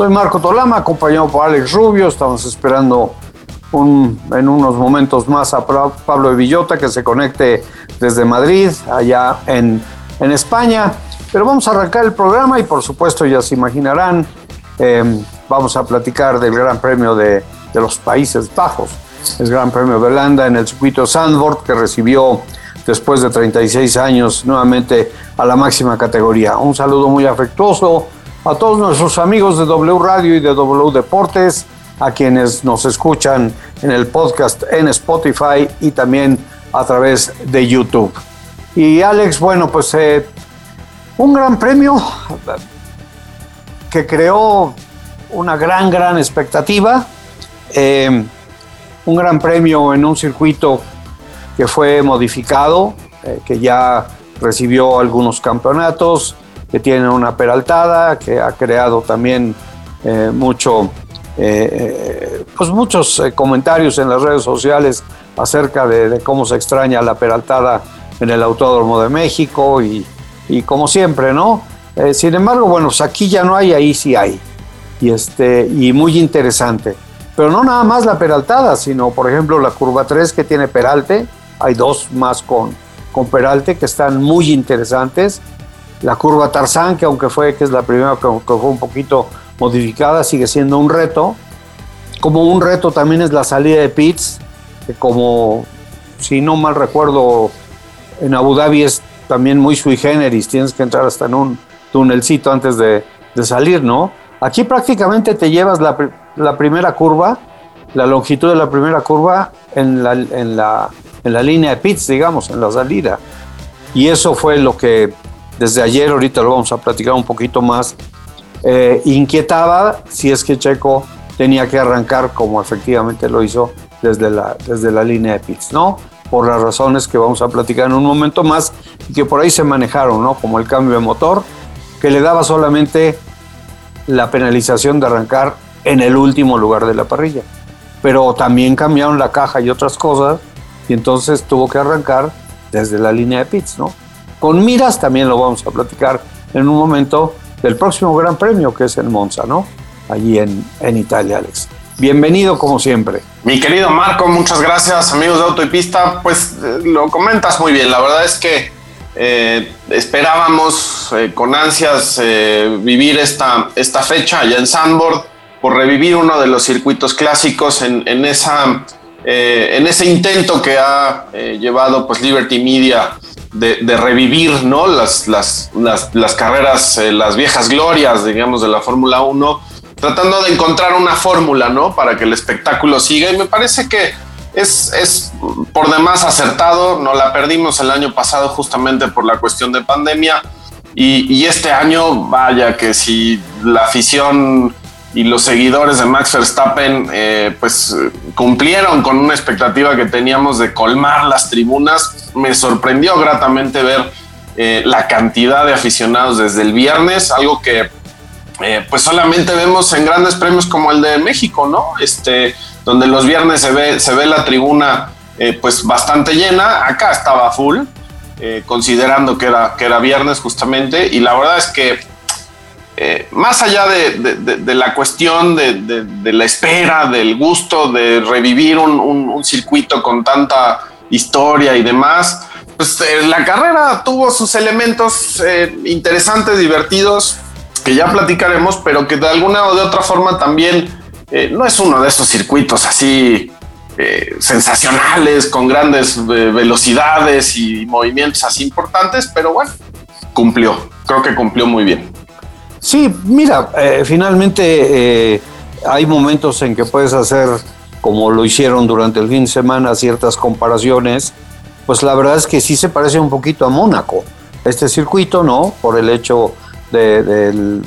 Soy Marco Tolama, acompañado por Alex Rubio. Estamos esperando un- en unos momentos más a Pablo de Villota que se conecte desde Madrid, allá en, en España. Pero vamos a arrancar el programa y por supuesto ya se imaginarán, eh, vamos a platicar del Gran Premio de, de los Países Bajos, el Gran Premio de Holanda en el circuito Zandvoort que recibió después de 36 años nuevamente a la máxima categoría. Un saludo muy afectuoso a todos nuestros amigos de W Radio y de W Deportes, a quienes nos escuchan en el podcast en Spotify y también a través de YouTube. Y Alex, bueno, pues eh, un gran premio que creó una gran, gran expectativa. Eh, un gran premio en un circuito que fue modificado, eh, que ya recibió algunos campeonatos, que tiene una peraltada, que ha creado también eh, mucho, eh, pues muchos eh, comentarios en las redes sociales acerca de, de cómo se extraña la peraltada en el Autódromo de México y, y como siempre, ¿no? Eh, sin embargo, bueno, pues aquí ya no hay, ahí sí hay. Y, este, y muy interesante. Pero no nada más la peraltada, sino por ejemplo la curva 3 que tiene peralte, hay dos más con, con peralte que están muy interesantes. La curva Tarzán, que aunque fue que es la primera que, fue un poquito modificada, sigue siendo un reto. Como un reto también es la salida de pits, que como si no mal recuerdo en Abu Dhabi es también muy sui generis, tienes que entrar hasta en un tunelcito antes de, de salir, ¿no? Aquí prácticamente te llevas la, la primera curva, la longitud de la primera curva en la, en, la, en la línea de pits, digamos, en la salida. Y eso fue lo que desde ayer, ahorita lo vamos a platicar un poquito más, eh, inquietaba si es que Checo tenía que arrancar como efectivamente lo hizo desde la, desde la línea de pits, ¿no? Por las razones que vamos a platicar en un momento más y que por ahí se manejaron, ¿no? Como el cambio de motor, que le daba solamente la penalización de arrancar en el último lugar de la parrilla. Pero también cambiaron la caja y otras cosas y entonces tuvo que arrancar desde la línea de pits, ¿no? Con miras también lo vamos a platicar en un momento del próximo Gran Premio que es en Monza, ¿no? Allí en, en Italia, Alex. Bienvenido como siempre. Mi querido Marco, muchas gracias, amigos de Auto y Pista. Pues eh, lo comentas muy bien. La verdad es que eh, esperábamos eh, con ansias vivir esta, esta fecha allá en Sandboard por revivir uno de los circuitos clásicos en, en esa, en ese intento que ha llevado pues Liberty Media de, revivir ¿no? las, las, las, carreras, eh, las viejas glorias, digamos, de la Fórmula 1 tratando de encontrar una fórmula, ¿no? Para que el espectáculo siga. Y me parece que es, es por demás acertado. No la perdimos el año pasado justamente por la cuestión de pandemia. Y este año, vaya que si la afición y los seguidores de Max Verstappen, eh, pues cumplieron con una expectativa que teníamos de colmar las tribunas. Me sorprendió gratamente ver eh, la cantidad de aficionados desde el viernes, algo que eh, pues solamente vemos en grandes premios como el de México, ¿no? Este, donde los viernes se ve, se ve la tribuna pues bastante llena, acá estaba full, considerando que era, que era viernes justamente, y la verdad es que eh, más allá de, de- de- de la cuestión de, la espera, del gusto de revivir un, un- un circuito con tanta historia y demás, pues eh, la carrera tuvo sus elementos eh, interesantes, divertidos, que ya platicaremos, pero que de alguna o de otra forma también eh, no es uno de esos circuitos así eh, sensacionales, con grandes eh, velocidades y movimientos así importantes, pero bueno, cumplió, creo que cumplió muy bien. Sí, mira, eh, finalmente eh, hay momentos en que puedes hacer, como lo hicieron durante el fin de semana, ciertas comparaciones. Pues la verdad es que sí se parece un poquito a Mónaco, este circuito, ¿no? Por el hecho de,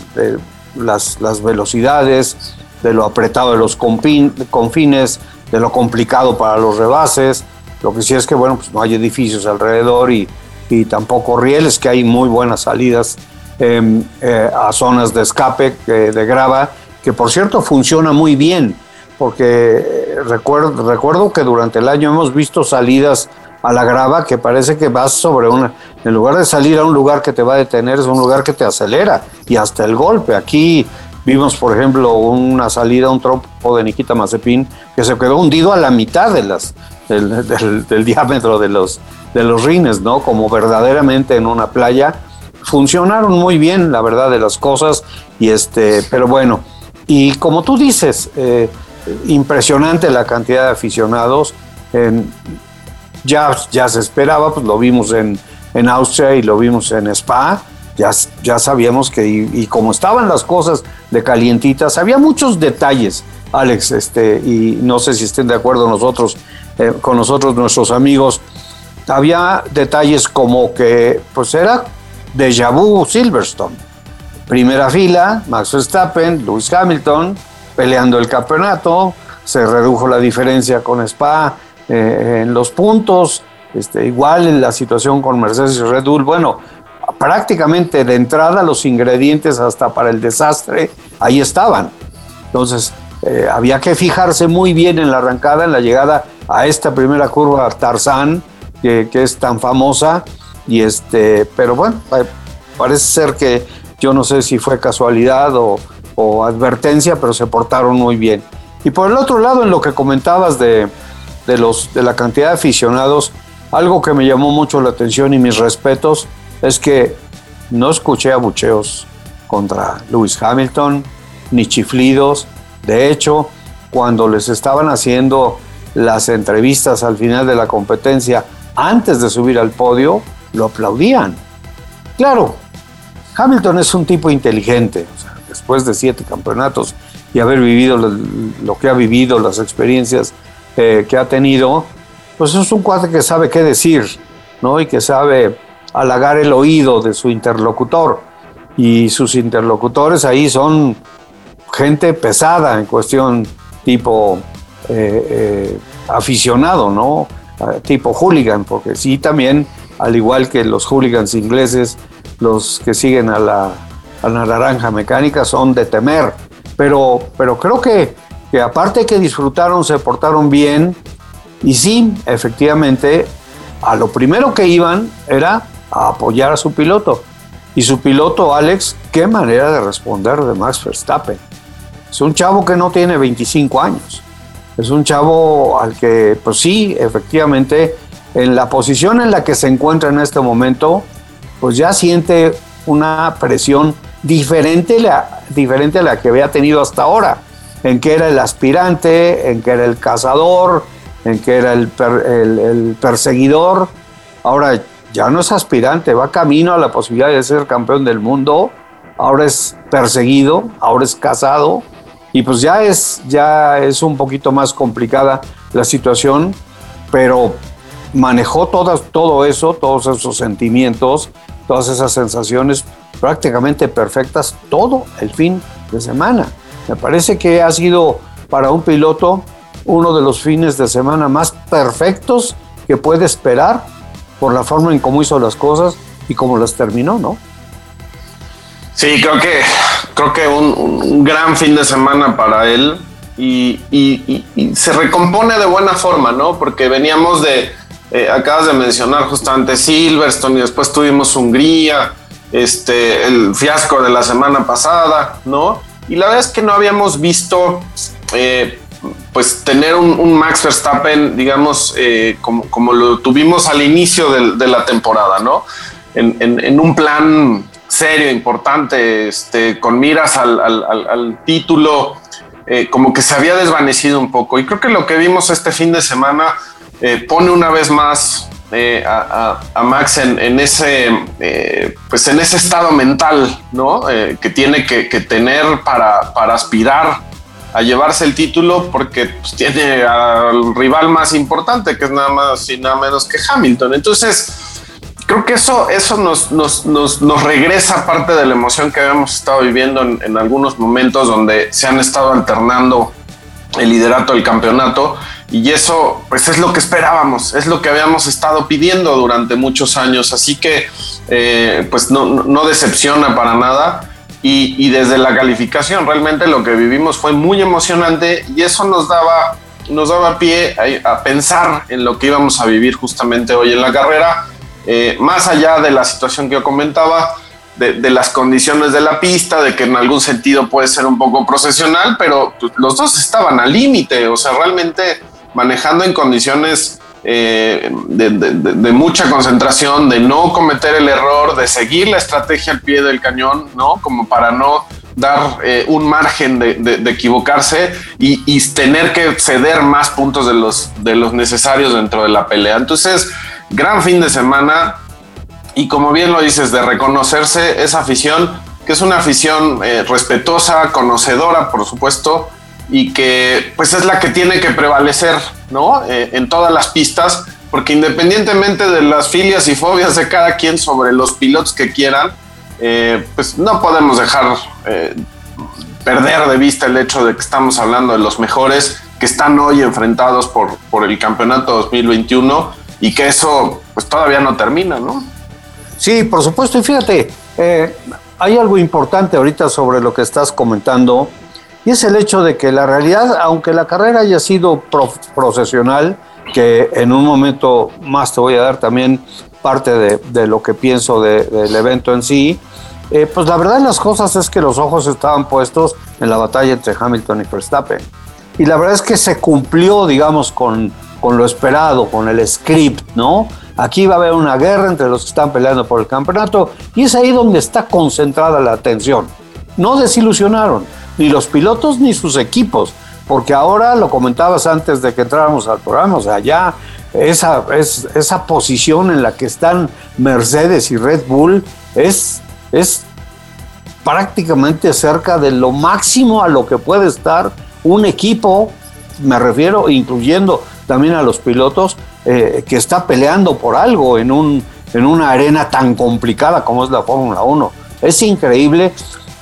las velocidades, de lo apretado de los confines, de lo complicado para los rebases. Lo que sí es que, bueno, pues no hay edificios alrededor y, y tampoco rieles, que hay muy buenas salidas em, eh, a zonas de escape de grava, que por cierto funciona muy bien, porque eh, recuerdo, recuerdo que durante el año hemos visto salidas a la grava que parece que vas sobre una, en lugar de salir a un lugar que te va a detener, es un lugar que te acelera y hasta el golpe. Aquí Vimos, por ejemplo, una salida, un trompo de Nikita Mazepin que se quedó hundido a la mitad del, diámetro de los, de los rines, ¿no? Como verdaderamente en una playa. Funcionaron muy bien, la verdad, de las cosas. Y este, pero bueno, y como tú dices, eh, impresionante la cantidad de aficionados. ya, ya se esperaba, pues lo vimos en, en Austria y lo vimos en Spa ya, ya sabíamos que, y, como estaban las cosas de calientitas, había muchos detalles, Alex, este, y no sé si estén de acuerdo nosotros, eh, con nosotros, nuestros amigos, había detalles como que, pues era déjà vu Silverstone. Primera fila, Max Verstappen, Lewis Hamilton, peleando el campeonato, se redujo la diferencia con Spa eh, en los puntos, este, igual en la situación con Mercedes y Red Bull, bueno, prácticamente de entrada los ingredientes hasta para el desastre ahí estaban. Entonces, eh, había que fijarse muy bien en la arrancada, en la llegada a esta primera curva Tarzán, que, es tan famosa. Y este, pero bueno, parece ser que yo no sé si fue casualidad o, advertencia, pero se portaron muy bien. Y por el otro lado, en lo que comentabas de, de, los, de la cantidad de aficionados, algo que me llamó mucho la atención y mis respetos es que no escuché abucheos contra Lewis Hamilton, ni chiflidos. De hecho, cuando les estaban haciendo las entrevistas al final de la competencia, antes de subir al podio, lo aplaudían. Claro, Hamilton es un tipo inteligente. después de siete campeonatos y haber vivido lo, que ha vivido, las experiencias eh, que ha tenido, pues es un cuate que sabe qué decir, ¿no? Y que sabe halagar el oído de su interlocutor. Y sus interlocutores ahí son gente pesada en cuestión tipo eh, eh, aficionado, ¿no? Ah, tipo hooligan, porque sí también, al igual que los hooligans ingleses, los que siguen a la, a la naranja mecánica son de temer. Pero, pero creo que, que aparte que disfrutaron, se portaron bien y sí, efectivamente, a lo primero que iban era a apoyar a su piloto. Y su piloto, Alex, qué manera de responder de Max Verstappen. Es un chavo que no tiene 25 años. Es un chavo al que, pues sí, efectivamente, en la posición en la que se encuentra en este momento, pues ya siente una presión diferente, la, diferente a la que había tenido hasta ahora, en que era el aspirante, en que era el cazador, en que era el, perseguidor. Ahora ya no es aspirante, va camino a la posibilidad de ser campeón del mundo, ahora es perseguido, ahora es casado y pues ya es, ya es un poquito más complicada la situación, pero manejó todas, todo eso, todos esos sentimientos, todas esas sensaciones prácticamente perfectas todo el fin de semana. Me parece que ha sido para un piloto uno de los fines de semana más perfectos que puede esperar por la forma en cómo hizo las cosas y cómo las terminó, ¿no? Sí, creo que, creo que un, gran fin de semana para él y, se recompone de buena forma, ¿no? Porque veníamos de, eh, acabas de mencionar justamente Silverstone y después tuvimos Hungría, este, el fiasco de la semana pasada, ¿no? Y la verdad es que no habíamos visto eh, pues tener un, Max Verstappen, digamos, eh, como, lo tuvimos al inicio de, la temporada, ¿no? En, un plan serio, importante, este, con miras al, título, como que se había desvanecido un poco. Y creo que lo que vimos este fin de semana eh, pone una vez más a, Max en, ese, pues en ese estado mental, ¿no? que tiene que, tener para, aspirar a llevarse el título porque pues, tiene al rival más importante, que es nada más y nada menos que Hamilton. Entonces, creo que eso, eso nos, nos, nos, nos, regresa parte de la emoción que habíamos estado viviendo en, en, algunos momentos donde se han estado alternando el liderato del campeonato y eso pues es lo que esperábamos, es lo que habíamos estado pidiendo durante muchos años, así que eh, pues no, no, decepciona para nada. Y, y, desde la calificación realmente lo que vivimos fue muy emocionante y eso nos daba, nos daba pie a, pensar en lo que íbamos a vivir justamente hoy en la carrera. Eh, más allá de la situación que yo comentaba, de, las condiciones de la pista, de que en algún sentido puede ser un poco procesional, pero pues, los dos estaban al límite, o sea, realmente manejando en condiciones eh, de, mucha concentración, de no cometer el error, de seguir la estrategia al pie del cañón, ¿no? Como para no dar eh, un margen de, equivocarse y, tener que ceder más puntos de los, de los necesarios dentro de la pelea. Entonces, gran fin de semana y como bien lo dices, de reconocerse esa afición, que es una afición eh, respetuosa, conocedora, por supuesto, y que pues es la que tiene que prevalecer, ¿no? Eh, en todas las pistas, porque independientemente de las filias y fobias de cada quien sobre los pilotos que quieran, eh, pues no podemos dejar perder de vista el hecho de que estamos hablando de los mejores que están hoy enfrentados por, por el campeonato 2021 y que eso pues todavía no termina, ¿no? Sí, por supuesto, y fíjate, eh, hay algo importante ahorita sobre lo que estás comentando, y es el hecho de que la realidad, aunque la carrera haya sido procesional, que en un momento más te voy a dar también parte de, lo que pienso del evento en sí, eh, pues la verdad de las cosas es que los ojos estaban puestos en la batalla entre Hamilton y Verstappen. Y la verdad es que se cumplió, digamos, con, con lo esperado, con el script, ¿no? Aquí va a haber una guerra entre los que están peleando por el campeonato y es ahí donde está concentrada la atención. No desilusionaron ni los pilotos ni sus equipos, porque ahora lo comentabas antes de que entráramos al programa, o sea, ya esa, es, esa posición en la que están Mercedes y Red Bull es, es prácticamente cerca de lo máximo a lo que puede estar un equipo, me refiero incluyendo también a los pilotos, eh, que está peleando por algo en, un, en una arena tan complicada como es la Fórmula 1. Es increíble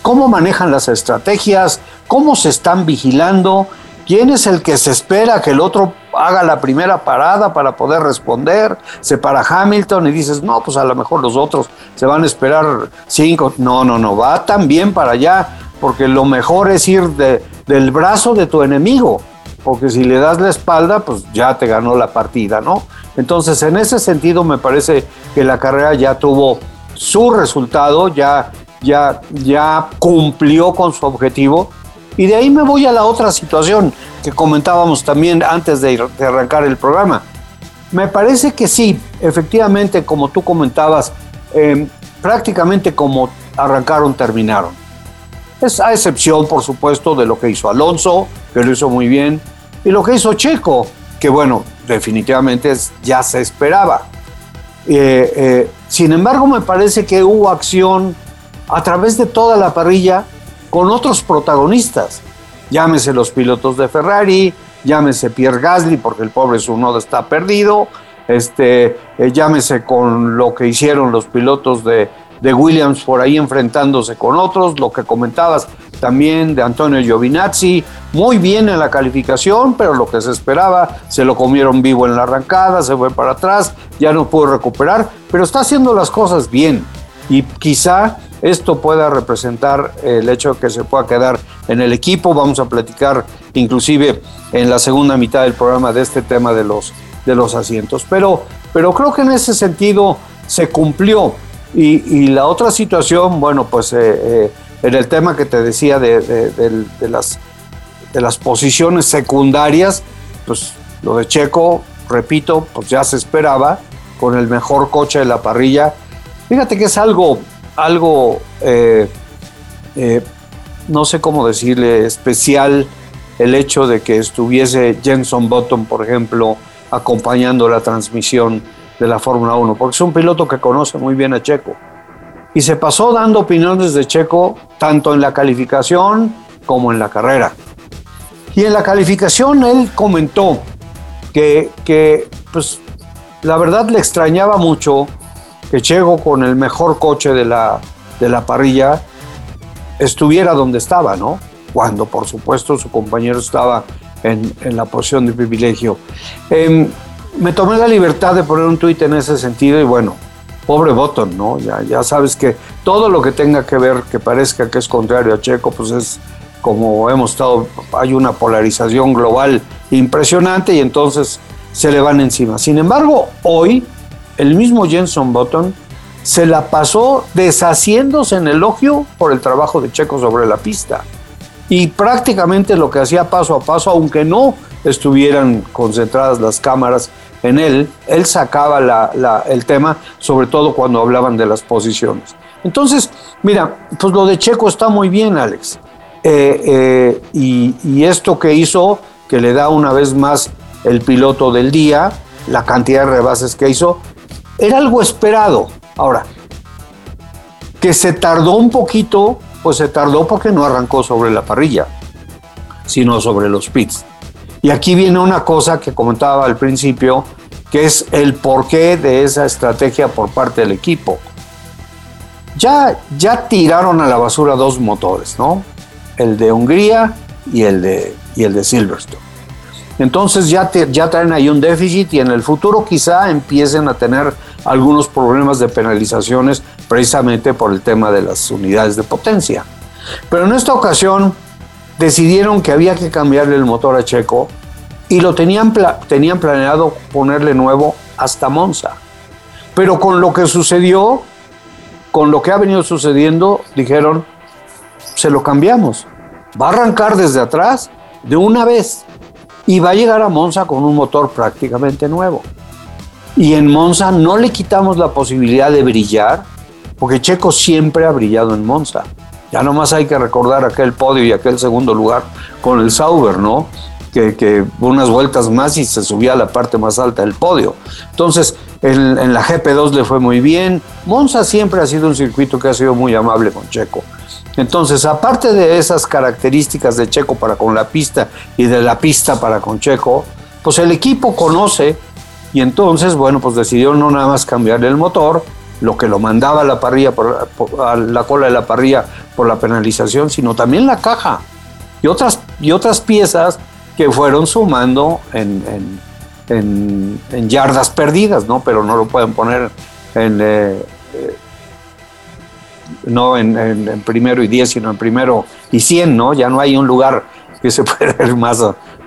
cómo manejan las estrategias, cómo se están vigilando, quién es el que se espera que el otro haga la primera parada para poder responder, se para Hamilton y dices, no, pues a lo mejor los otros se van a esperar cinco, no, no, no, va también para allá, porque lo mejor es ir de, del brazo de tu enemigo porque si le das la espalda, pues ya te ganó la partida, ¿no? Entonces, en ese sentido, me parece que la carrera ya tuvo su resultado, ya, ya, cumplió con su objetivo. Y de ahí me voy a la otra situación que comentábamos también antes de, arrancar el programa. Me parece que sí, efectivamente, como tú comentabas, em, prácticamente como arrancaron, terminaron. Es a excepción, por supuesto, de lo que hizo Alonso, que lo hizo muy bien, y lo que hizo Checo, que bueno, definitivamente ya se esperaba. Eh, eh, sin embargo, me parece que hubo acción a través de toda la parrilla con otros protagonistas. Llámese los pilotos de Ferrari, llámese Pierre Gasly, porque el pobre Sunoda está perdido, este, eh, llámese con lo que hicieron los pilotos de, de Williams por ahí enfrentándose con otros, lo que comentabas también de Antonio Giovinazzi, muy bien en la calificación, pero lo que se esperaba, se lo comieron vivo en la arrancada, se fue para atrás, ya no pudo recuperar, pero está haciendo las cosas bien y quizá esto pueda representar el hecho de que se pueda quedar en el equipo. Vamos a platicar inclusive en la segunda mitad del programa de este tema de los, de los asientos. Pero, pero creo que en ese sentido se cumplió. Y, la otra situación, bueno, pues eh, eh, en el tema que te decía de, las, de las posiciones secundarias, pues lo de Checo, repito, pues ya se esperaba, con el mejor coche de la parrilla. Fíjate que es algo, algo eh, no sé cómo decirle, especial el hecho de que estuviese Jenson Button, por ejemplo, acompañando la transmisión de la Fórmula 1, porque es un piloto que conoce muy bien a Checo. Y se pasó dando opiniones de Checo tanto en la calificación como en la carrera. Y en la calificación él comentó que, que pues, la verdad le extrañaba mucho que Checo con el mejor coche de la, de la parrilla estuviera donde estaba, ¿no? Cuando por supuesto su compañero estaba en, la posición de privilegio. Em, me tomé la libertad de poner un tuit en ese sentido y bueno, pobre Button, ¿no? Ya, ya sabes que todo lo que tenga que ver, que parezca que es contrario a Checo, pues es como hemos estado, hay una polarización global impresionante y entonces se le van encima. Sin embargo, hoy el mismo Jenson Button se la pasó deshaciéndose en elogio por el trabajo de Checo sobre la pista. Y prácticamente lo que hacía paso a paso, aunque no estuvieran concentradas las cámaras en él, él sacaba el tema, sobre todo cuando hablaban de las posiciones. Entonces, mira, pues lo de Checo está muy bien, Alex. Eh, eh, y, esto que hizo, que le da una vez más el piloto del día, la cantidad de rebases que hizo, era algo esperado. Ahora, que se tardó un poquito, pues se tardó porque no arrancó sobre la parrilla, sino sobre los pits. Y aquí viene una cosa que comentaba al principio, que es el porqué de esa estrategia por parte del equipo. Ya, ya tiraron a la basura dos motores, ¿no? El de Hungría y el de, y el de Silverstone. Entonces ya, ya traen ahí un déficit y en el futuro quizá empiecen a tener algunos problemas de penalizaciones precisamente por el tema de las unidades de potencia. Pero en esta ocasión decidieron que había que cambiarle el motor a Checo y lo tenían, tenían planeado ponerle nuevo hasta Monza. Pero con lo que sucedió, con lo que ha venido sucediendo, dijeron, se lo cambiamos. Va a arrancar desde atrás de una vez y va a llegar a Monza con un motor prácticamente nuevo. Y en Monza no le quitamos la posibilidad de brillar, porque Checo siempre ha brillado en Monza. Ya nomás hay que recordar aquel podio y aquel segundo lugar con el Sauber, ¿no? que, unas vueltas más y se subía a la parte más alta del podio. Entonces, en, en, la GP2 le fue muy bien. Monza siempre ha sido un circuito que ha sido muy amable con Checo. Entonces, aparte de esas características de Checo para con la pista y de la pista para con Checo, pues el equipo conoce y entonces, bueno, pues decidió no nada más cambiar el motor, lo que lo mandaba a la parrilla, por, la cola de la parrilla por la penalización, sino también la caja y otras, y otras piezas que fueron sumando en, yardas perdidas, ¿no? Pero no lo pueden poner en, eh, eh, no en, primero y diez, sino en primero y cien, ¿no? Ya no hay un lugar que se pueda ver más,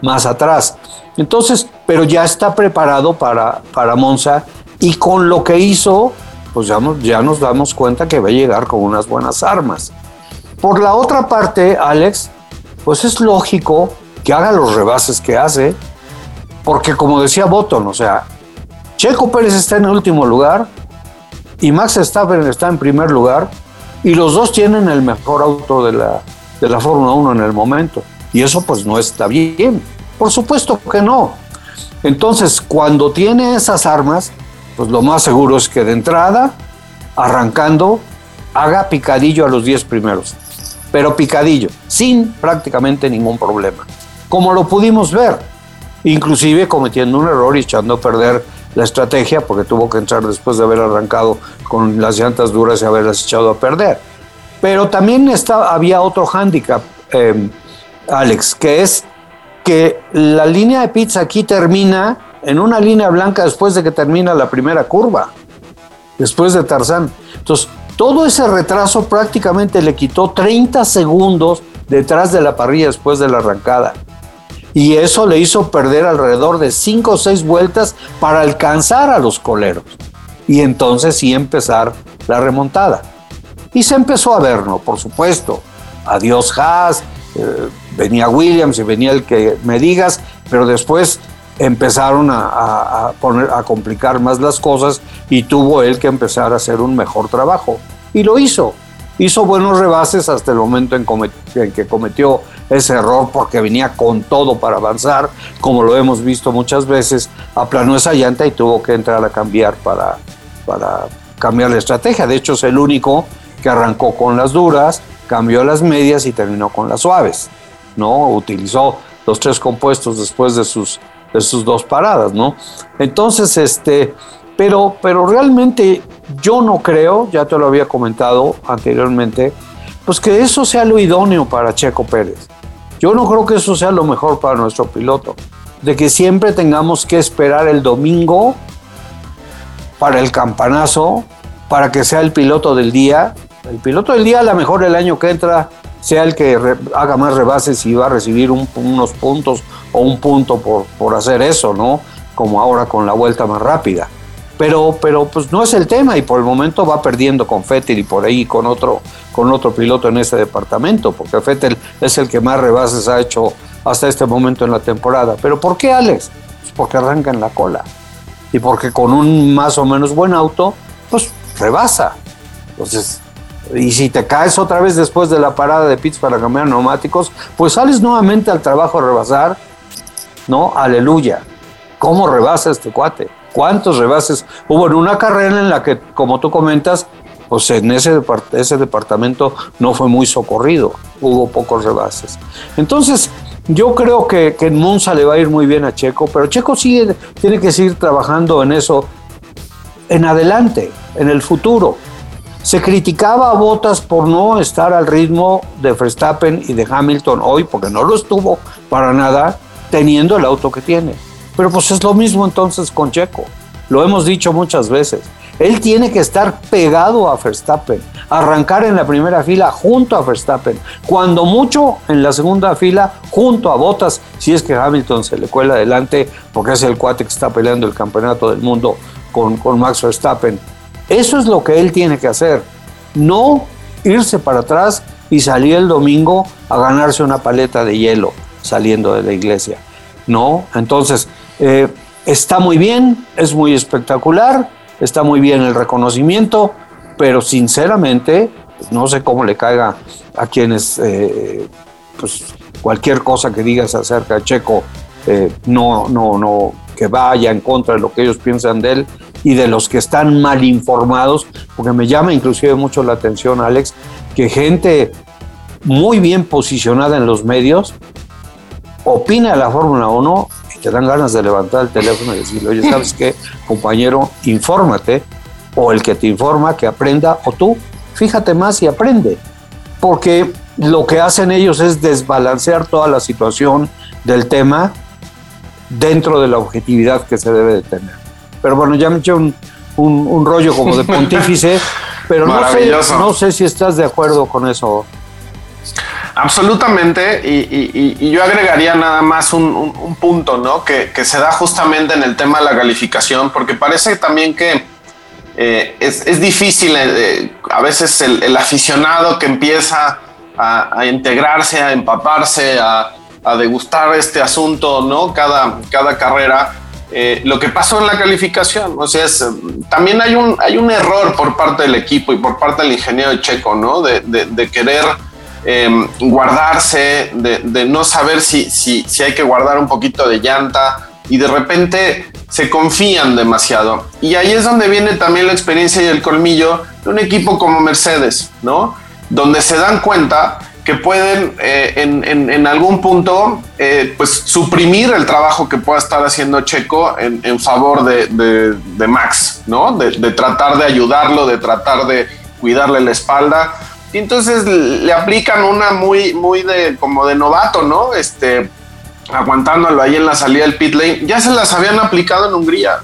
más atrás. Entonces, pero ya está preparado para, para Monza y con lo que hizo, pues ya ya nos damos cuenta que va a llegar con unas buenas armas. Por la otra parte, Alex, pues es lógico que haga los rebases que hace, porque como decía Botton, o sea, Checo Pérez está en el último lugar y Max Verstappen está en primer lugar y los dos tienen el mejor auto de la, de la Fórmula 1 en el momento. Y eso pues no está bien. Por supuesto que no. Entonces, cuando tiene esas armas, pues lo más seguro es que de entrada, arrancando, haga picadillo a los 10 primeros. Pero picadillo, sin prácticamente ningún problema como lo pudimos ver, inclusive cometiendo un error y echando a perder la estrategia porque tuvo que entrar después de haber arrancado con las llantas duras y haberlas echado a perder. Pero también había otro hándicap, em, Alex, que es que la línea de pizza aquí termina en una línea blanca después de que termina la primera curva, después de Tarzán. Entonces, todo ese retraso prácticamente le quitó 30 segundos detrás de la parrilla después de la arrancada y eso le hizo perder alrededor de cinco o seis vueltas para alcanzar a los coleros y entonces sí empezar la remontada. Y se empezó a ver, ¿no? Por supuesto, adiós Haas, eh, venía Williams y venía el que me digas, pero después empezaron a, poner, a complicar más las cosas y tuvo él que empezar a hacer un mejor trabajo. Y lo hizo. Hizo buenos rebases hasta el momento en que cometió ese error porque venía con todo para avanzar, como lo hemos visto muchas veces, aplanó esa llanta y tuvo que entrar a cambiar para, para cambiar la estrategia. De hecho, es el único que arrancó con las duras, cambió las medias y terminó con las suaves. ¿No? Utilizó los tres compuestos después de sus, de sus dos paradas. ¿no? Entonces, este, Pero, pero realmente yo no creo, ya te lo había comentado anteriormente, pues que eso sea lo idóneo para Checo Pérez. Yo no creo que eso sea lo mejor para nuestro piloto. De que siempre tengamos que esperar el domingo para el campanazo, para que sea el piloto del día. El piloto del día a lo mejor el año que entra sea el que haga más rebases y va a recibir unos puntos o un punto por, por hacer eso, ¿no? Como ahora con la vuelta más rápida. Pero, pero pues no es el tema y por el momento va perdiendo con Fettel y por ahí con otro, con otro piloto en ese departamento, porque Fettel es el que más rebases ha hecho hasta este momento en la temporada. ¿Pero por qué, Alex? Pues porque arranca en la cola. Y porque con un más o menos buen auto, pues rebasa. Entonces, y si te caes otra vez después de la parada de pits para cambiar neumáticos, pues sales nuevamente al trabajo a rebasar. No, aleluya. ¿Cómo rebasa este cuate? ¿Cuántos rebases hubo en una carrera en la que, como tú comentas, pues en ese, departamento no fue muy socorrido, hubo pocos rebases. Entonces, yo creo que, que en Monza le va a ir muy bien a Checo, pero Checo sigue, tiene que seguir trabajando en eso en adelante, en el futuro. Se criticaba a Bottas por no estar al ritmo de Verstappen y de Hamilton hoy, porque no lo estuvo para nada, teniendo el auto que tiene. Pero pues es lo mismo entonces con Checo. Lo hemos dicho muchas veces. Él tiene que estar pegado a Verstappen, arrancar en la primera fila junto a Verstappen, cuando mucho en la segunda fila junto a Bottas, si es que Hamilton se le cuela adelante, porque es el cuate que está peleando el campeonato del mundo con, con Max Verstappen. Eso es lo que él tiene que hacer. No irse para atrás y salir el domingo a ganarse una paleta de hielo saliendo de la iglesia. No, entonces eh, está muy bien, es muy espectacular, está muy bien el reconocimiento, pero sinceramente no sé cómo le caiga a quienes eh, pues cualquier cosa que digas acerca de Checo eh, no, no, no, que vaya en contra de lo que ellos piensan de él y de los que están mal informados, porque me llama inclusive mucho la atención, Alex, que gente muy bien posicionada en los medios opina de la Fórmula 1 y te dan ganas de levantar el teléfono y decirle, oye, ¿sabes qué, compañero? Infórmate, o el que te informa, que aprenda, o tú, fíjate más y aprende, porque lo que hacen ellos es desbalancear toda la situación del tema dentro de la objetividad que se debe de tener. Pero bueno, ya me eché un, un, rollo como de pontífice, pero no sé, no sé si estás de acuerdo con eso. Absolutamente, y, yo agregaría nada más un, punto, ¿no? Que, se da justamente en el tema de la calificación, porque parece también que eh, es, difícil, eh, a veces el, aficionado que empieza a, integrarse, a empaparse, a, a degustar este asunto, ¿no? Cada, cada carrera. Eh, lo que pasó en la calificación, o sea, también hay un, hay un error por parte del equipo y por parte del ingeniero Checo, ¿no? De, querer em, guardarse, de, de, no saber si, si, si hay que guardar un poquito de llanta y de repente se confían demasiado. Y ahí es donde viene también la experiencia y el colmillo de un equipo como Mercedes, ¿no? Donde se dan cuenta que pueden eh, en, algún punto eh, pues suprimir el trabajo que pueda estar haciendo Checo en, favor de, Max, ¿no? De, tratar de ayudarlo, de tratar de cuidarle la espalda. Y entonces le aplican una muy, muy de como de novato, ¿no? Este, aguantándolo ahí en la salida del pit lane. Ya se las habían aplicado en Hungría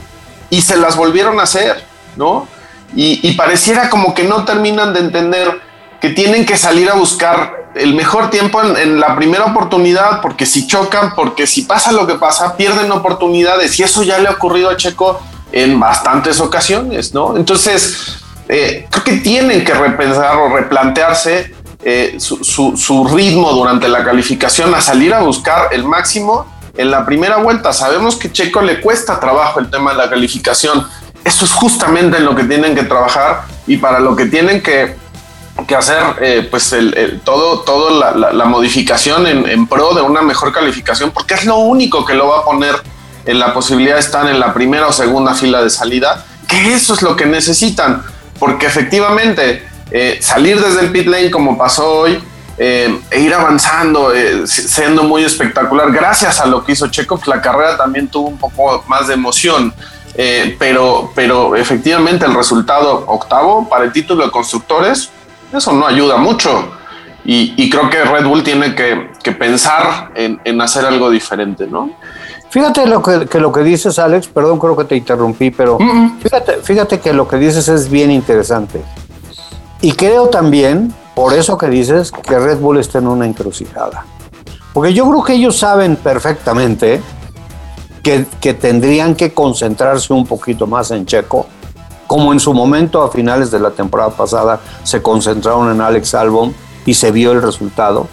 y se las volvieron a hacer, ¿no? Y, y pareciera como que no terminan de entender que tienen que salir a buscar el mejor tiempo en, la primera oportunidad, porque si chocan, porque si pasa lo que pasa, pierden oportunidades y eso ya le ha ocurrido a Checo en bastantes ocasiones, ¿no? Entonces, eh, creo que tienen que repensar o replantearse eh, su, ritmo durante la calificación a salir a buscar el máximo en la primera vuelta. Sabemos que Checo le cuesta trabajo el tema de la calificación. Eso es justamente en lo que tienen que trabajar y para lo que tienen que que hacer eh, pues el, todo, todo la, modificación en, pro de una mejor calificación, porque es lo único que lo va a poner en la posibilidad de estar en la primera o segunda fila de salida, que eso es lo que necesitan, porque efectivamente eh, salir desde el pit lane como pasó hoy, eh, e ir avanzando, siendo muy espectacular, gracias a lo que hizo Checo, la carrera también tuvo un poco más de emoción. eh, pero, pero efectivamente el resultado octavo para el título de constructores, eso no ayuda mucho. Y, creo que Red Bull tiene que, pensar en, hacer algo diferente, ¿no? Fíjate lo que, lo que dices, Alex, perdón, creo que te interrumpí, pero fíjate, fíjate que lo que dices es bien interesante. Y creo también, por eso que dices, que Red Bull está en una encrucijada. Porque yo creo que ellos saben perfectamente que, que tendrían que concentrarse un poquito más en Checo, como en su momento a finales de la temporada pasada se concentraron en Alex Albon y se vio el resultado.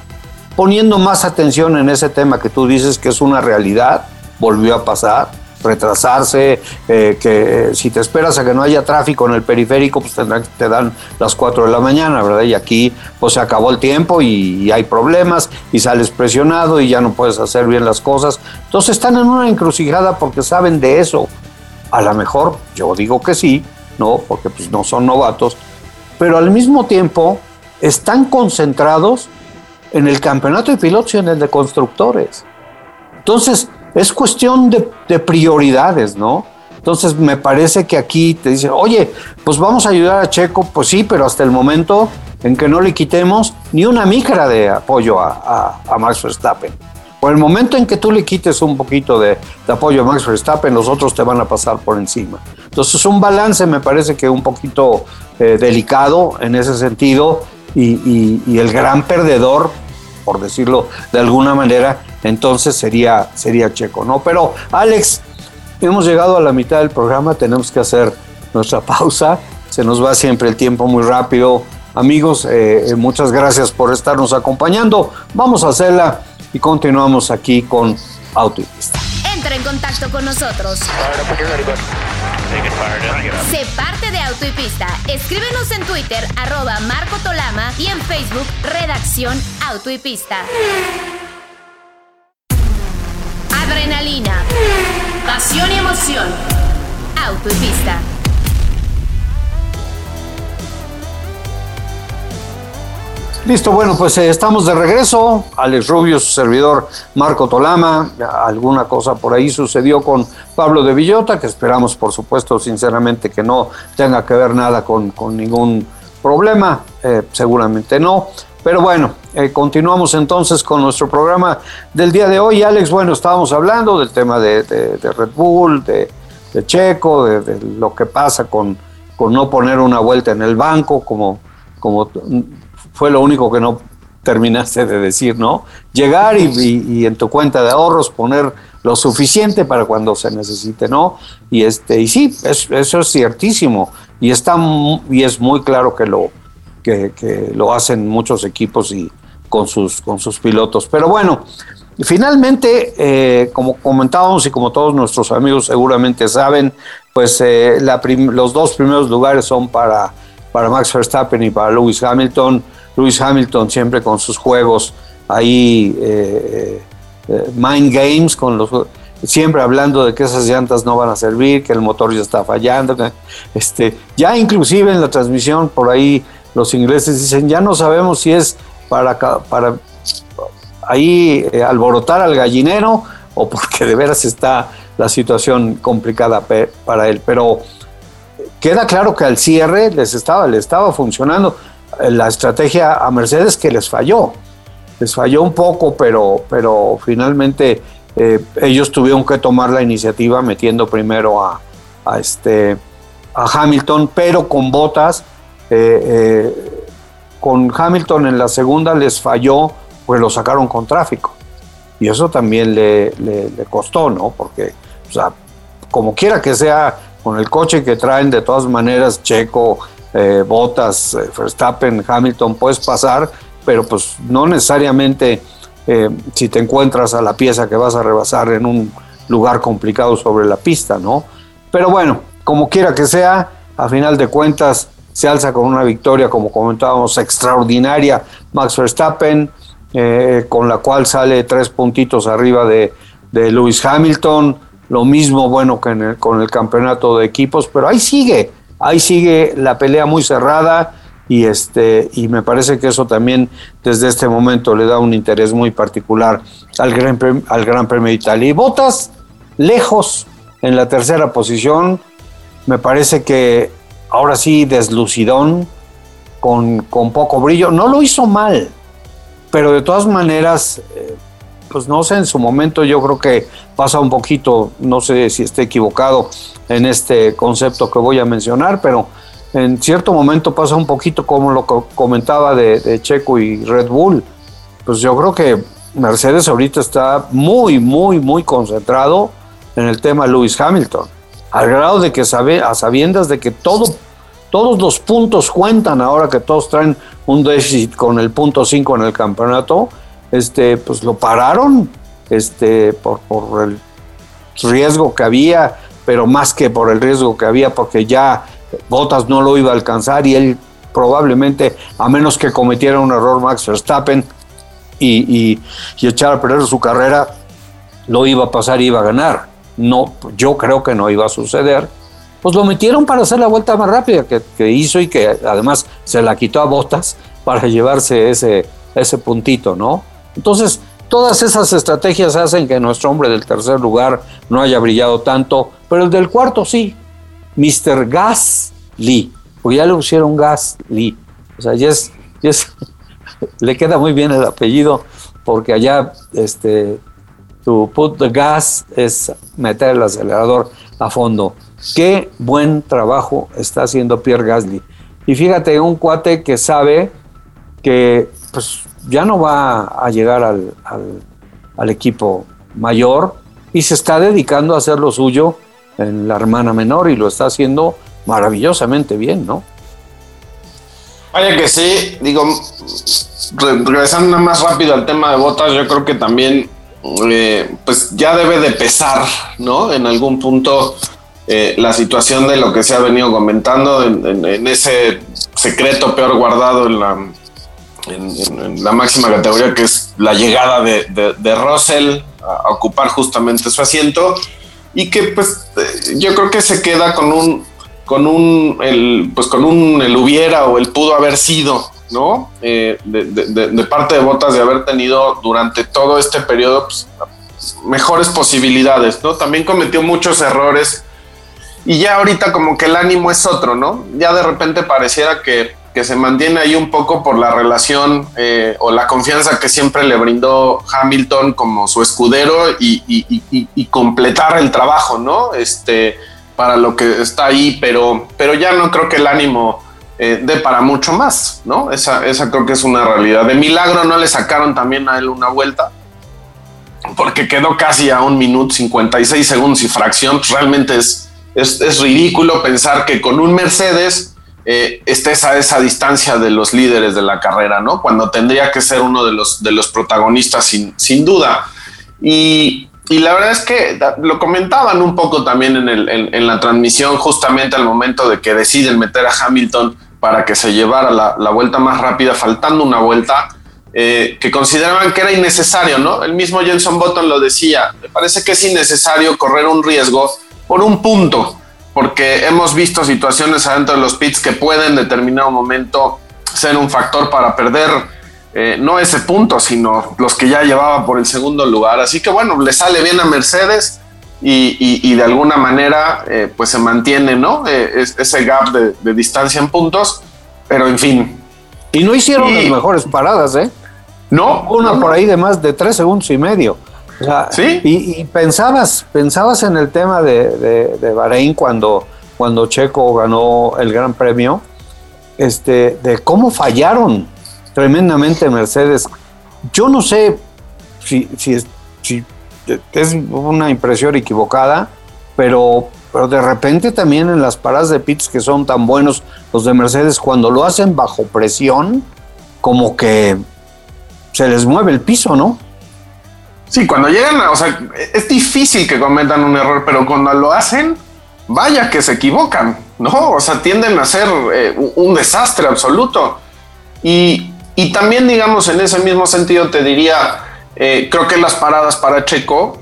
Poniendo más atención en ese tema que tú dices que es una realidad, volvió a pasar, retrasarse, eh, que si te esperas a que no haya tráfico en el periférico, pues te dan las 4 de la mañana, ¿verdad? Y aquí pues se acabó el tiempo y, hay problemas y sales presionado y ya no puedes hacer bien las cosas. Entonces están en una encrucijada porque saben de eso. A lo mejor, yo digo que sí, ¿no? Porque pues no son novatos, pero al mismo tiempo están concentrados en el campeonato de pilotos y en el de constructores. Entonces, es cuestión de, prioridades, ¿no? Entonces, me parece que aquí te dicen, oye, pues vamos a ayudar a Checo, pues sí, pero hasta el momento en que no le quitemos ni una micra de apoyo a, Max Verstappen. Por el momento en que tú le quites un poquito de, apoyo a Max Verstappen, los otros te van a pasar por encima. Entonces, un balance me parece que un poquito eh, delicado en ese sentido y, el gran perdedor, por decirlo de alguna manera, entonces sería, sería Checo, ¿no? Pero Alex, hemos llegado a la mitad del programa, tenemos que hacer nuestra pausa, se nos va siempre el tiempo muy rápido. Amigos, eh, muchas gracias por estarnos acompañando. Vamos a hacerla y continuamos aquí con Auto Entra en contacto con nosotros. Sé parte de Auto y Pista. Escríbenos en Twitter, arroba Marco Tolama y en Facebook, Redacción Auto y Pista. Adrenalina, pasión y emoción. Auto y Pista. Listo, bueno, pues eh, estamos de regreso. Alex Rubio, su servidor Marco Tolama. Alguna cosa por ahí sucedió con Pablo de Villota, que esperamos, por supuesto, sinceramente, que no tenga que ver nada con, ningún problema. Eh, seguramente no. Pero bueno, eh, continuamos entonces con nuestro programa del día de hoy. Alex, bueno, estábamos hablando del tema de, Red Bull, de, Checo, de, lo que pasa con, con no poner una vuelta en el banco, como, como fue lo único que no terminaste de decir, ¿no? Llegar y, en tu cuenta de ahorros poner lo suficiente para cuando se necesite, ¿no? Y este y sí, eso es ciertísimo y está y es muy claro que lo que, lo hacen muchos equipos y con sus con sus pilotos. Pero bueno, finalmente, eh, como comentábamos y como todos nuestros amigos seguramente saben, pues eh, los dos primeros lugares son para para Max Verstappen y para Lewis Hamilton Lewis Hamilton siempre con sus juegos ahí, eh, eh, mind games, con los, siempre hablando de que esas llantas no van a servir, que el motor ya está fallando. este, ya inclusive en la transmisión por ahí los ingleses dicen, ya no sabemos si es para, para ahí eh, alborotar al gallinero o porque de veras está la situación complicada para él. Pero queda claro que al cierre les estaba, le estaba funcionando la estrategia a Mercedes que les falló. Les falló un poco, pero, pero finalmente eh, ellos tuvieron que tomar la iniciativa metiendo primero a, este, a Hamilton, pero con botas. Eh, eh, con Hamilton en la segunda les falló, pues lo sacaron con tráfico. Y eso también le, costó, ¿no? Porque, o sea, como quiera que sea, con el coche que traen, de todas maneras, Checo, eh, Botas, eh, Verstappen, Hamilton, puedes pasar, pero pues no necesariamente eh, si te encuentras a la pieza que vas a rebasar en un lugar complicado sobre la pista, ¿no? Pero bueno, como quiera que sea, a final de cuentas se alza con una victoria, como comentábamos, extraordinaria Max Verstappen, con la cual sale tres puntitos arriba de, de Lewis Hamilton, lo mismo bueno que con el campeonato de equipos, pero ahí sigue, ahí sigue la pelea muy cerrada y este y me parece que eso también desde este momento le da un interés muy particular al Gran Premio, al Gran Premio de Italia. Y Botas lejos, en la tercera posición. Me parece que ahora sí deslucidón, con, con poco brillo. No lo hizo mal, pero de todas maneras, eh, pues no sé, en su momento yo creo que pasa un poquito, no sé si esté equivocado en este concepto que voy a mencionar, pero en cierto momento pasa un poquito como lo comentaba de, Checo y Red Bull. Pues yo creo que Mercedes ahorita está muy, muy, muy concentrado en el tema Lewis Hamilton, al grado de que sabe, a sabiendas de que todo, todos los puntos cuentan ahora que todos traen un déficit con el punto 5 en el campeonato, este, pues lo pararon este, por, por el riesgo que había, pero más que por el riesgo que había, porque ya Bottas no lo iba a alcanzar y él probablemente, a menos que cometiera un error Max Verstappen y, y, y echara a perder su carrera, lo iba a pasar y iba a ganar. No, yo creo que no iba a suceder. Pues lo metieron para hacer la vuelta más rápida que, que hizo y que además se la quitó a Bottas para llevarse ese, ese puntito, ¿no? Entonces, todas esas estrategias hacen que nuestro hombre del tercer lugar no haya brillado tanto, pero el del cuarto sí, Mr. Gasly, porque ya le pusieron Gasly. O sea, ya es, le queda muy bien el apellido, porque allá este, tu put the gas es meter el acelerador a fondo. Qué buen trabajo está haciendo Pierre Gasly. Y fíjate, un cuate que sabe que pues, ya no va a llegar al, al equipo mayor y se está dedicando a hacer lo suyo en la hermana menor y lo está haciendo maravillosamente bien, ¿no? Vaya que sí, digo, regresando más rápido al tema de botas, yo creo que también, eh, pues ya debe de pesar, ¿no? En algún punto eh, la situación de lo que se ha venido comentando en, ese secreto peor guardado en la, en, la máxima categoría, que es la llegada de, de, Russell a ocupar justamente su asiento y que pues eh, yo creo que se queda con un con un el, pues con un el hubiera o el pudo haber sido no eh, de, parte de Botas de haber tenido durante todo este periodo pues, mejores posibilidades no también cometió muchos errores y ya ahorita como que el ánimo es otro no ya de repente pareciera que que se mantiene ahí un poco por la relación eh, o la confianza que siempre le brindó Hamilton como su escudero y, completar el trabajo, ¿no? Este, para lo que está ahí, pero, pero ya no creo que el ánimo eh, dé para mucho más, ¿no? Esa, esa creo que es una realidad. De milagro no le sacaron también a él una vuelta, porque quedó casi a un minuto 56 segundos y fracción. Realmente es, es, es ridículo pensar que con un Mercedes eh, estés a esa distancia de los líderes de la carrera, ¿no? Cuando tendría que ser uno de los, de los protagonistas sin, sin duda. Y, y, la verdad es que lo comentaban un poco también en, el, en, la transmisión, justamente al momento de que deciden meter a Hamilton para que se llevara la, la vuelta más rápida, faltando una vuelta, eh, que consideraban que era innecesario, ¿no? El mismo Jenson Button lo decía, me parece que es innecesario correr un riesgo por un punto porque hemos visto situaciones adentro de los pits que pueden en determinado momento ser un factor para perder eh, no ese punto, sino los que ya llevaba por el segundo lugar. Así que bueno, le sale bien a Mercedes y, de alguna manera eh, pues se mantiene ¿no? Eh, ese gap de, distancia en puntos, pero en fin. Y no hicieron las mejores paradas, ¿eh? No. Una por ahí de más de tres segundos y medio. ¿Sí? Y, pensabas, pensabas en el tema de, de, Bahrein cuando, cuando Checo ganó el Gran Premio, este, de cómo fallaron tremendamente Mercedes. Yo no sé si, si, es, si es una impresión equivocada, pero, pero de repente también en las paradas de pits que son tan buenos los de Mercedes, cuando lo hacen bajo presión, como que se les mueve el piso, ¿no? Sí, cuando llegan, o sea, es difícil que cometan un error, pero cuando lo hacen, vaya que se equivocan, ¿no? O sea, tienden a ser eh, un desastre absoluto. Y, también, digamos, en ese mismo sentido, te diría, eh, creo que las paradas para Checo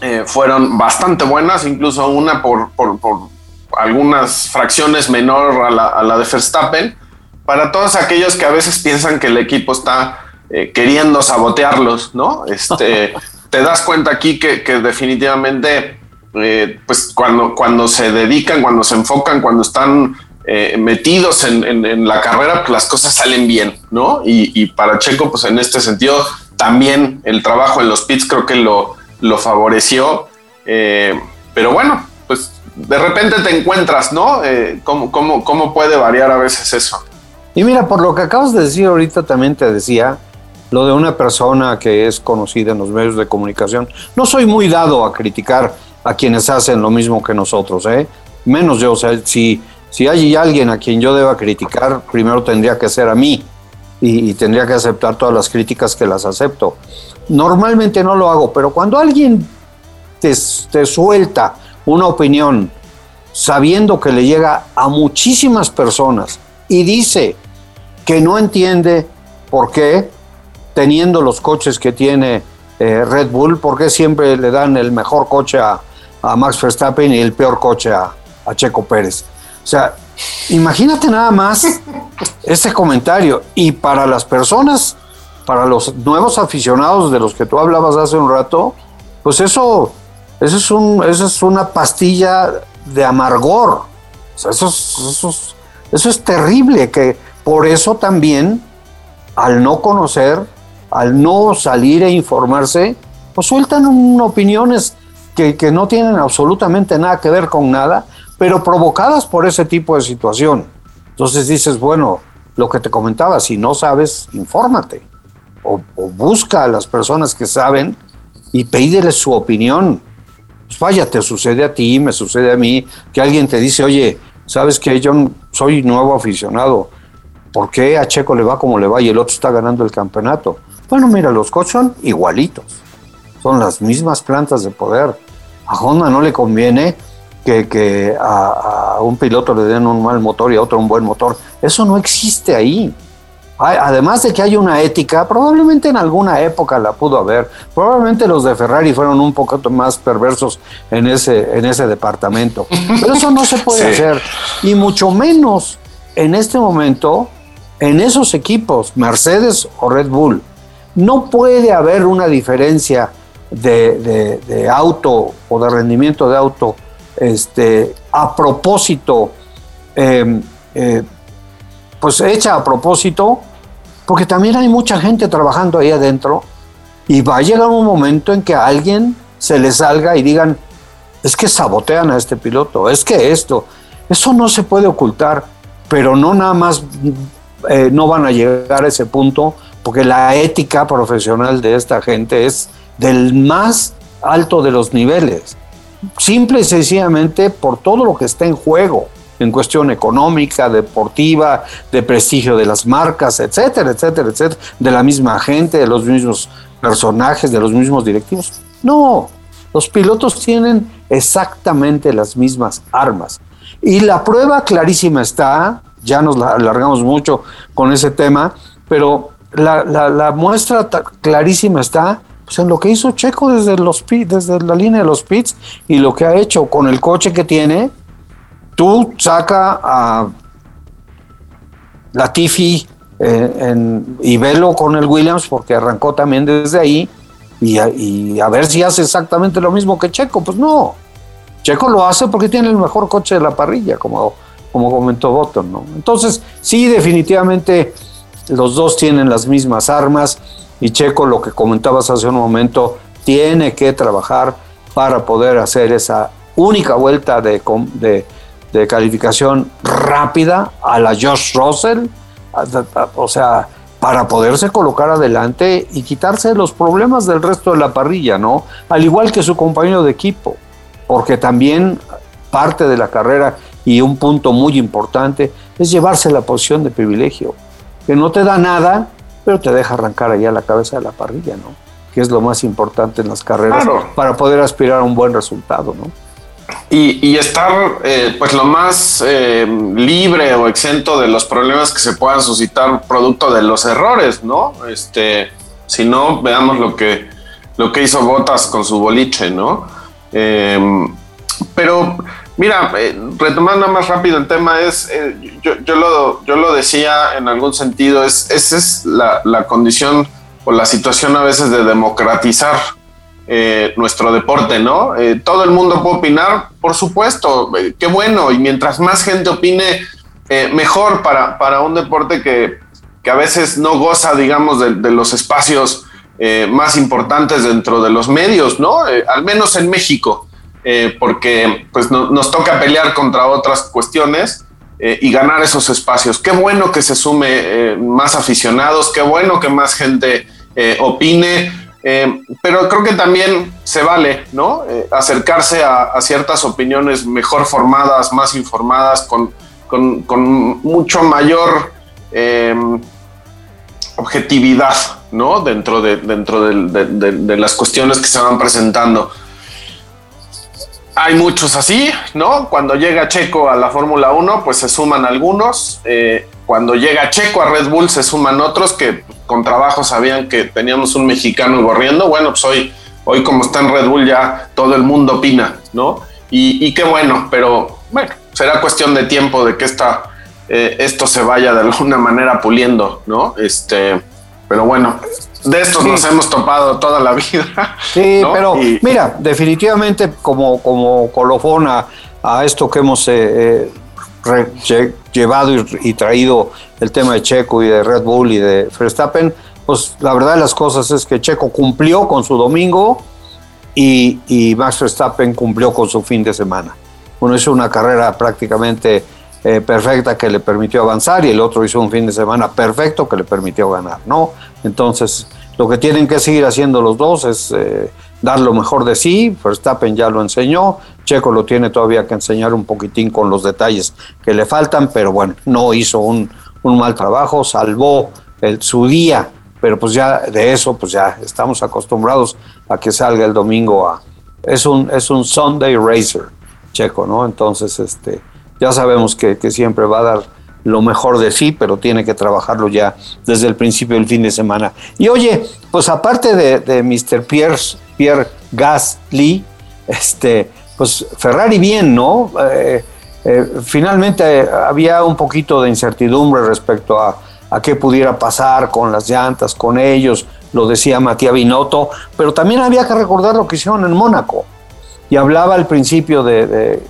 eh, fueron bastante buenas, incluso una por, por, algunas fracciones menor a la, a la de Verstappen, para todos aquellos que a veces piensan que el equipo está eh, queriendo sabotearlos, ¿no? Este, te das cuenta aquí que, definitivamente eh, pues cuando, cuando se dedican, cuando se enfocan, cuando están eh, metidos en, la carrera, pues las cosas salen bien, ¿no? Y, para Checo, pues en este sentido, también el trabajo en los pits creo que lo, lo favoreció. Eh, pero bueno, pues de repente te encuentras, ¿no? ¿cómo, cómo, cómo puede variar a veces eso? Y mira, por lo que acabas de decir ahorita, también te decía, lo de una persona que es conocida en los medios de comunicación. No soy muy dado a criticar a quienes hacen lo mismo que nosotros, ¿eh? Menos yo, o sea, si, si hay alguien a quien yo deba criticar, primero tendría que ser a mí y, tendría que aceptar todas las críticas que las acepto. Normalmente no lo hago, pero cuando alguien te, te suelta una opinión sabiendo que le llega a muchísimas personas y dice que no entiende por qué, teniendo los coches que tiene eh, Red Bull, por qué siempre le dan el mejor coche a, a Max Verstappen y el peor coche a, Checo Pérez. O sea, imagínate nada más ese comentario. Y para las personas, para los nuevos aficionados de los que tú hablabas hace un rato, pues eso, eso, es, un, eso es una pastilla de amargor. O sea, eso, eso, eso es terrible, que por eso también, al no conocer, al no salir e informarse, pues sueltan opiniones que, no tienen absolutamente nada que ver con nada, pero provocadas por ese tipo de situación. Entonces dices, bueno, lo que te comentaba, si no sabes, infórmate o, busca a las personas que saben y pídeles su opinión. Pues vaya, te sucede a ti, me sucede a mí, que alguien te dice, oye, sabes que yo soy nuevo aficionado, ¿por qué a Checo le va como le va y el otro está ganando el campeonato? Bueno, mira, los coches son igualitos son las mismas plantas de poder. A Honda no le conviene que, a, un piloto le den un mal motor y a otro un buen motor. Eso no existe ahí. además de que hay una ética, probablemente en alguna época la pudo haber. Probablemente los de Ferrari fueron un poco más perversos en ese, en ese departamento. Pero eso no se puede hacer. Y mucho menos en este momento en esos equipos, Mercedes o Red Bull. No puede haber una diferencia de, auto o de rendimiento de auto este, a propósito, em, eh, pues hecha a propósito, porque también hay mucha gente trabajando ahí adentro y va a llegar un momento en que a alguien se le salga y digan, es que sabotean a este piloto, es que esto, eso no se puede ocultar, pero no nada más eh, no van a llegar a ese punto, porque la ética profesional de esta gente es del más alto de los niveles, simple y sencillamente por todo lo que está en juego en cuestión económica, deportiva, de prestigio de las marcas, etcétera, etcétera, etcétera, de la misma gente, de los mismos personajes, de los mismos directivos. No, los pilotos tienen exactamente las mismas armas. Y la prueba clarísima está, ya nos alargamos mucho con ese tema, pero la, la muestra clarísima está pues, en lo que hizo Checo desde, los, desde la línea de los pits y lo que ha hecho con el coche que tiene, tú saca a Latifi eh, y velo con el Williams porque arrancó también desde ahí y a, ver si hace exactamente lo mismo que Checo. Pues no, Checo lo hace porque tiene el mejor coche de la parrilla, como, como comentó Botton. ¿no? Entonces, sí, definitivamente los dos tienen las mismas armas y Checo, lo que comentabas hace un momento, tiene que trabajar para poder hacer esa única vuelta de, de, calificación rápida a la Josh Russell, o sea, para poderse colocar adelante y quitarse los problemas del resto de la parrilla, ¿no? Al igual que su compañero de equipo, porque también parte de la carrera y un punto muy importante es llevarse la posición de privilegio, que no te da nada, pero te deja arrancar allá la cabeza de la parrilla, ¿no? Que es lo más importante en las carreras para poder aspirar a un buen resultado, ¿no? Y, estar eh, pues lo más eh, libre o exento de los problemas que se puedan suscitar producto de los errores, ¿no? Este, si no, veamos lo que, lo que hizo Botas con su boliche, ¿no? Em, pero Mira, eh, retomando más rápido el tema, es eh, yo, yo, lo, yo lo decía en algún sentido, es, esa es la, la, condición o la situación a veces de democratizar eh, nuestro deporte, ¿no? Eh, todo el mundo puede opinar, por supuesto, eh, qué bueno, y mientras más gente opine, mejor para, para un deporte que, que, a veces no goza, digamos, de, los espacios más importantes dentro de los medios, ¿no? al menos en México, porque pues nos toca pelear contra otras cuestiones. y ganar esos espacios. Qué bueno que se sume más aficionados, qué bueno que más gente opine, eh, pero creo que también se vale, ¿no? Eh, acercarse a, ciertas opiniones mejor formadas, más informadas, con, mucho mayor eh, objetividad, ¿no? Dentro, de, dentro de, las cuestiones que se van presentando. Hay muchos así, ¿no? Cuando llega Checo a la Fórmula 1, pues se suman algunos. cuando llega Checo a Red Bull, se suman otros que con trabajo sabían que teníamos un mexicano corriendo, bueno, pues hoy, hoy como está en Red Bull ya todo el mundo opina, ¿no? Y, qué bueno, pero bueno, será cuestión de tiempo de que esta, eh, esto se vaya de alguna manera puliendo, ¿no? Este, pero bueno, de estos nos hemos topado toda la vida. Sí, pero mira, definitivamente como, como colofón a, esto que hemos eh, eh, llevado y, traído el tema de Checo y de Red Bull y de Verstappen, pues la verdad de las cosas es que Checo cumplió con su domingo y, Max Verstappen cumplió con su fin de semana. Uno hizo una carrera prácticamente eh, perfecta que le permitió avanzar y el otro hizo un fin de semana perfecto que le permitió ganar, ¿no? Entonces, lo que tienen que seguir haciendo los dos es eh, dar lo mejor de sí. Verstappen ya lo enseñó, Checo lo tiene todavía que enseñar un poquitín con los detalles que le faltan, pero bueno, no hizo un, un mal trabajo, salvó el, su día, pero pues ya de eso, pues ya estamos acostumbrados a que salga el domingo a... Es un, es un Sunday Racer, Checo, ¿no? Entonces, este, ya sabemos que, siempre va a dar lo mejor de sí, pero tiene que trabajarlo ya desde el principio del fin de semana. Y oye, pues aparte de, Mr. Pierre, Pierre Gasly, este, pues Ferrari bien, ¿no? Eh, eh, finalmente había un poquito de incertidumbre respecto a, qué pudiera pasar con las llantas, con ellos, lo decía Matías Binotto, pero también había que recordar lo que hicieron en Mónaco. Y hablaba al principio de,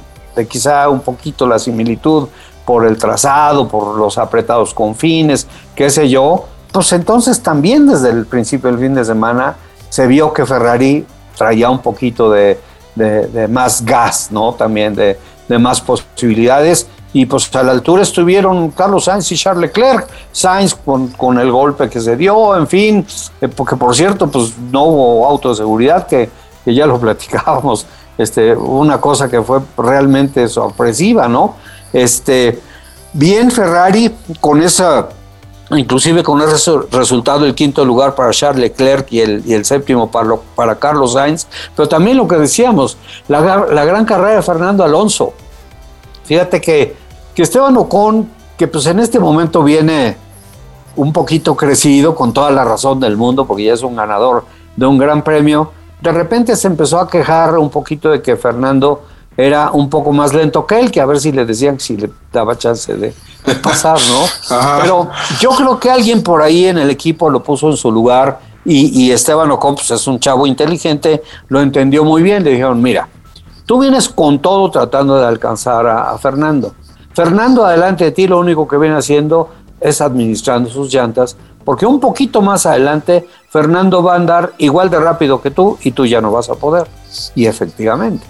quizá un poquito la similitud por el trazado, por los apretados confines, qué sé yo. Pues entonces también desde el principio del fin de semana se vio que Ferrari traía un poquito de, de más gas, ¿no? También de, de más posibilidades. Y pues a la altura estuvieron Carlos Sainz y Charles Leclerc. Sainz con, el golpe que se dio, en fin, eh, porque por cierto, pues no hubo auto de seguridad, que ya lo platicábamos. Este, una cosa que fue realmente sorpresiva, ¿no? Este, bien Ferrari con esa, inclusive con ese resultado, el quinto lugar para Charles Leclerc y el, séptimo para, para Carlos Sainz, pero también lo que decíamos, la, la gran carrera de Fernando Alonso. Fíjate que, que Esteban Ocon, que pues en este momento viene un poquito crecido, con toda la razón del mundo, porque ya es un ganador de un gran premio, de repente se empezó a quejar un poquito de que Fernando era un poco más lento que él, que a ver si le decían si le daba chance de, pasar, ¿no? Pero yo creo que alguien por ahí en el equipo lo puso en su lugar y, Esteban Ocon pues, es un chavo inteligente, lo entendió muy bien, le dijeron, mira, Tú vienes con todo tratando de alcanzar a, Fernando. Fernando, adelante de ti, lo único que viene haciendo es administrando sus llantas, porque un poquito más adelante Fernando va a andar igual de rápido que tú y tú ya no vas a poder. Y efectivamente,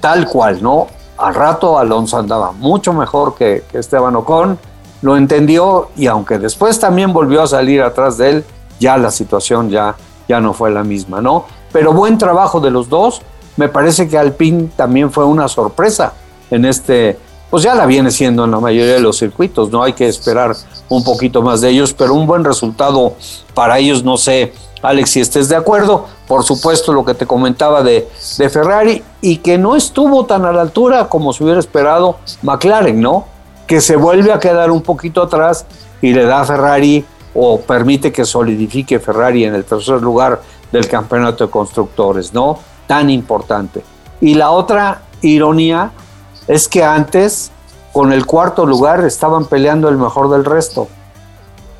tal cual, ¿no? Al rato Alonso andaba mucho mejor que, que, Esteban Ocon, lo entendió y aunque después también volvió a salir atrás de él, ya la situación ya, ya no fue la misma, ¿no? Pero buen trabajo de los dos me parece que Alpine también fue una sorpresa en este, pues ya la viene siendo en la mayoría de los circuitos, no hay que esperar un poquito más de ellos, pero un buen resultado para ellos, no sé, Alex, si estés de acuerdo, por supuesto lo que te comentaba de, de Ferrari y que no estuvo tan a la altura como se hubiera esperado McLaren, ¿no? Que se vuelve a quedar un poquito atrás y le da a Ferrari o permite que solidifique Ferrari en el tercer lugar del campeonato de constructores, ¿no? tan importante. Y la otra ironía es que antes, con el cuarto lugar, estaban peleando el mejor del resto.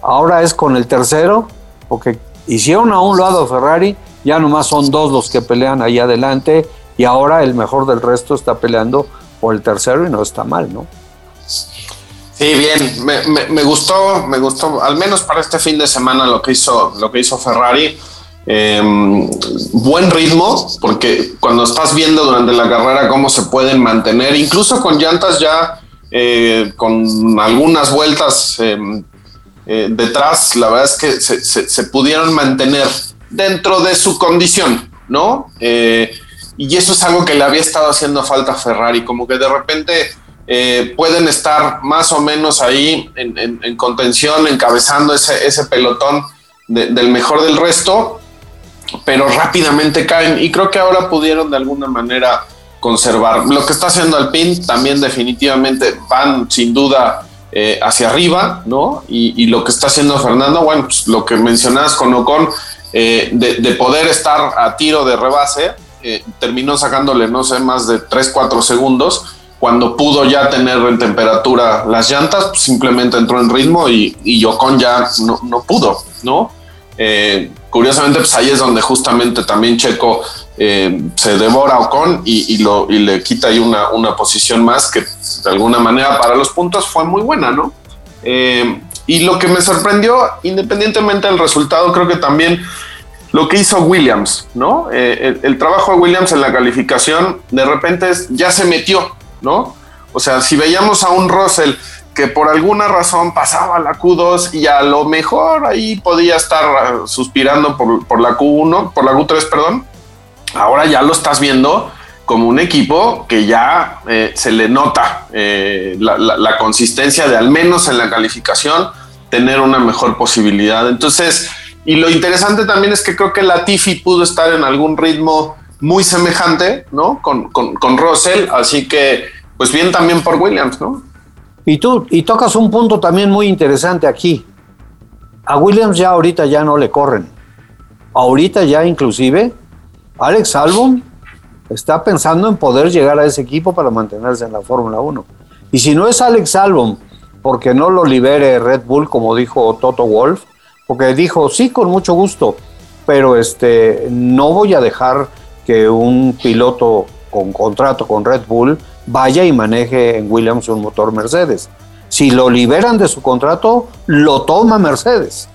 Ahora es con el tercero, porque hicieron a un lado Ferrari ya nomás son dos los que pelean ahí adelante y ahora el mejor del resto está peleando por el tercero y no está mal, ¿no? Sí, bien, me, gustó, me gustó, al menos para este fin de semana lo que hizo, lo que hizo Ferrari. Em, buen ritmo, porque cuando estás viendo durante la carrera cómo se pueden mantener, incluso con llantas ya eh, con algunas vueltas em, eh, detrás, la verdad es que se, pudieron mantener dentro de su condición, ¿no? Eh, y eso es algo que le había estado haciendo falta a Ferrari, como que de repente pueden estar más o menos ahí en, contención, encabezando ese, ese pelotón del mejor del resto, pero rápidamente caen y creo que ahora pudieron de alguna manera conservar. Lo que está haciendo Alpine también definitivamente van sin duda eh, hacia arriba, ¿no? Y, lo que está haciendo Fernando, bueno, pues lo que mencionabas con Ocon, eh, de, poder estar a tiro de rebase, eh, terminó sacándole, no sé, más de 3, 4 segundos. Cuando pudo ya tener en temperatura las llantas, pues simplemente entró en ritmo y, y Ocon ya no, no pudo, ¿no? Curiosamente, pues ahí es donde justamente también Checo eh, se devora Ocon y, le quita ahí una, una, posición más que de alguna manera para los puntos fue muy buena, ¿no? Eh, y lo que me sorprendió, independientemente del resultado, creo que también lo que hizo Williams, ¿no? Eh, el, trabajo de Williams en la calificación de repente ya se metió, ¿no? O sea, si veíamos a un Russell que por alguna razón pasaba la Q2 y a lo mejor ahí podía estar suspirando por, por la Q1, por la Q3, perdón, ahora ya lo estás viendo como un equipo que ya eh, se le nota eh, la, consistencia de al menos en la calificación tener una mejor posibilidad. Entonces, y lo interesante también es que creo que la Tiffy pudo estar en algún ritmo muy semejante, ¿no? Con, con, Russell, así que, pues bien también por Williams, ¿no? Y tú, y tocas un punto también muy interesante aquí. A Williams ya ahorita ya no le corren. Ahorita ya inclusive Alex Albon está pensando en poder llegar a ese equipo para mantenerse en la Fórmula 1. Y si no es Alex Albon, porque no lo libere Red Bull, como dijo Toto Wolf, porque dijo, sí, con mucho gusto, pero este, no voy a dejar que un piloto con contrato con Red Bull vaya y maneje en Williams un motor Mercedes. Si lo liberan de su contrato, lo toma Mercedes.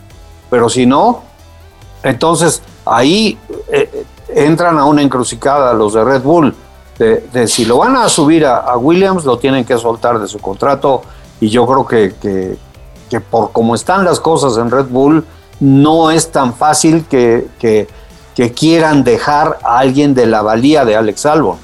Pero si no, entonces ahí eh, entran a una encrucijada los de Red Bull, de, si lo van a subir a, Williams, lo tienen que soltar de su contrato y yo creo que, que, por cómo están las cosas en Red Bull, no es tan fácil que, que, quieran dejar a alguien de la valía de Alex Albon.